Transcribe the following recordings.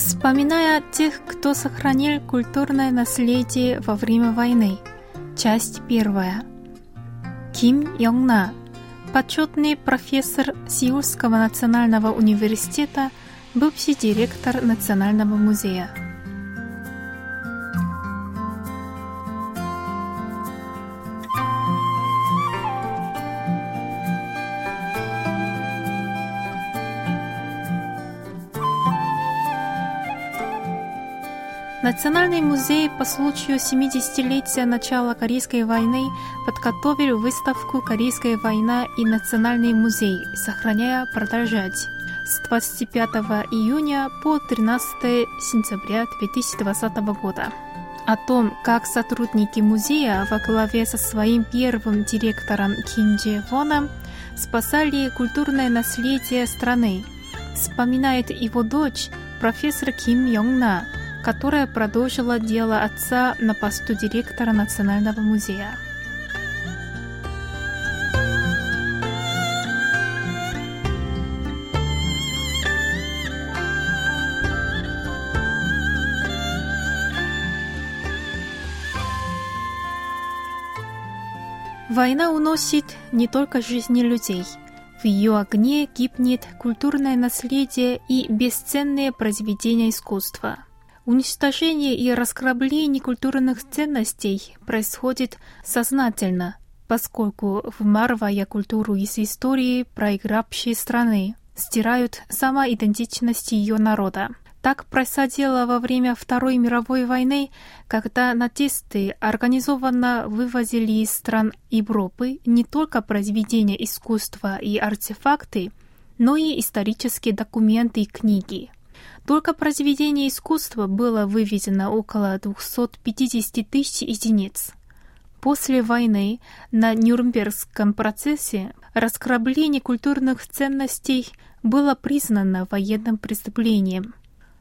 Вспоминая тех, кто сохранил культурное наследие во время войны. Часть первая. Ким Йонна, почетный профессор Сеульского национального университета, бывший директор Национального музея. Национальный музей по случаю 70-летия начала Корейской войны подготовил выставку «Корейская война и Национальный музей. Сохраняя продолжать» с 25 июня по 13 сентября 2020 года. О том, как сотрудники музея во главе со своим первым директором Ким Дже Воном спасали культурное наследие страны, вспоминает его дочь, профессор Ким Йонна, которая продолжила дело отца на посту директора Национального музея. Война уносит не только жизни людей. В ее огне гибнет культурное наследие и бесценные произведения искусства – Уничтожение и раскрабление культурных ценностей происходит сознательно, поскольку, вмарывая культуру из истории проигравшей страны, стирают сама идентичность ее народа. Так происходило во время Второй мировой войны, когда нацисты организованно вывозили из стран Европы не только произведения искусства и артефакты, но и исторические документы и книги. Только произведений искусства было вывезено около 250 тысяч единиц. После войны на Нюрнбергском процессе раскрабление культурных ценностей было признано военным преступлением.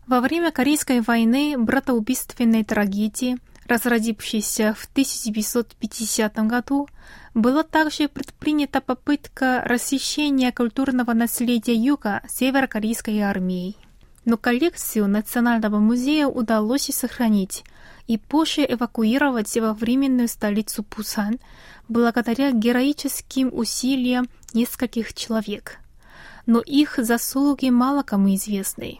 Во время Корейской войны братоубийственной трагедии, разразившейся в 1950 году, была также предпринята попытка расхищения культурного наследия Юга северокорейской армией но коллекцию Национального музея удалось сохранить и позже эвакуировать во временную столицу Пусан благодаря героическим усилиям нескольких человек. Но их заслуги мало кому известны.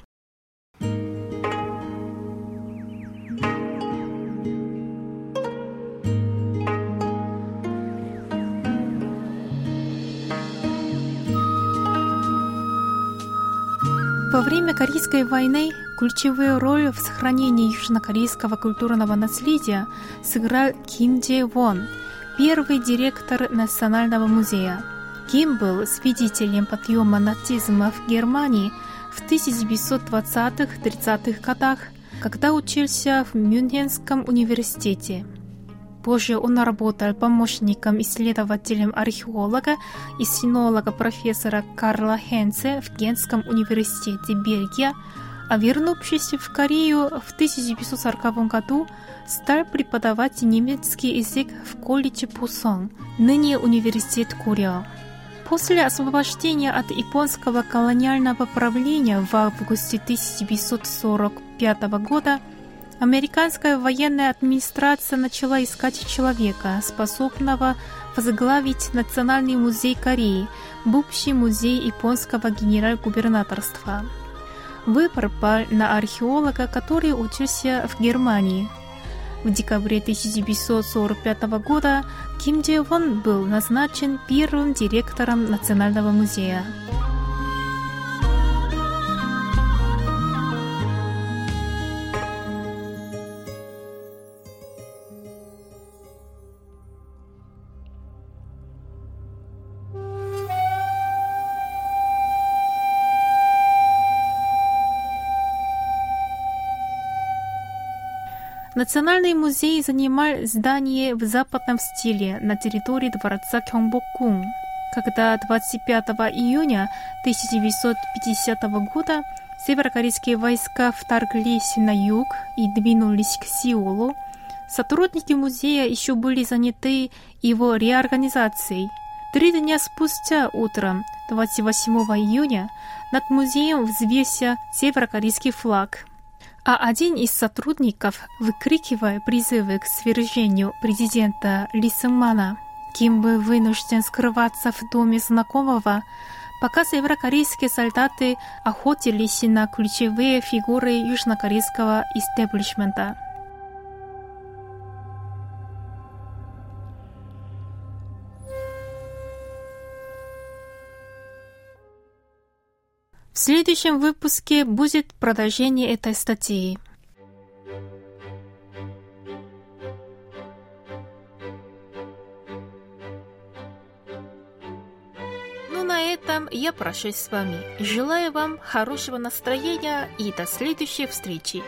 Во время Корейской войны ключевую роль в сохранении южнокорейского культурного наследия сыграл Ким Дже Вон, первый директор Национального музея. Ким был свидетелем подъема нацизма в Германии в 1920-30-х годах, когда учился в Мюнхенском университете. Позже он работал помощником исследователем археолога и синолога профессора Карла Хенце в Генском университете Бельгия, а вернувшись в Корею в 1940 году, стал преподавать немецкий язык в колледже Пусон, ныне университет Куря. После освобождения от японского колониального правления в августе 1945 года Американская военная администрация начала искать человека, способного возглавить Национальный музей Кореи, бывший музей японского генерал-губернаторства. Выбор пал на археолога, который учился в Германии. В декабре 1945 года Ким Дже Вон был назначен первым директором Национального музея. Национальный музей занимал здание в западном стиле на территории дворца Кёнгбоккун. Когда 25 июня 1950 года северокорейские войска вторглись на юг и двинулись к Сеулу, сотрудники музея еще были заняты его реорганизацией. Три дня спустя утром, 28 июня, над музеем взвесился северокорейский флаг. А один из сотрудников, выкрикивая призывы к свержению президента Ли Сэммана, Ким был вынужден скрываться в доме знакомого, пока северокорейские солдаты охотились на ключевые фигуры южнокорейского истеблишмента. В следующем выпуске будет продолжение этой статьи. Ну, на этом я прощаюсь с вами. Желаю вам хорошего настроения и до следующей встречи.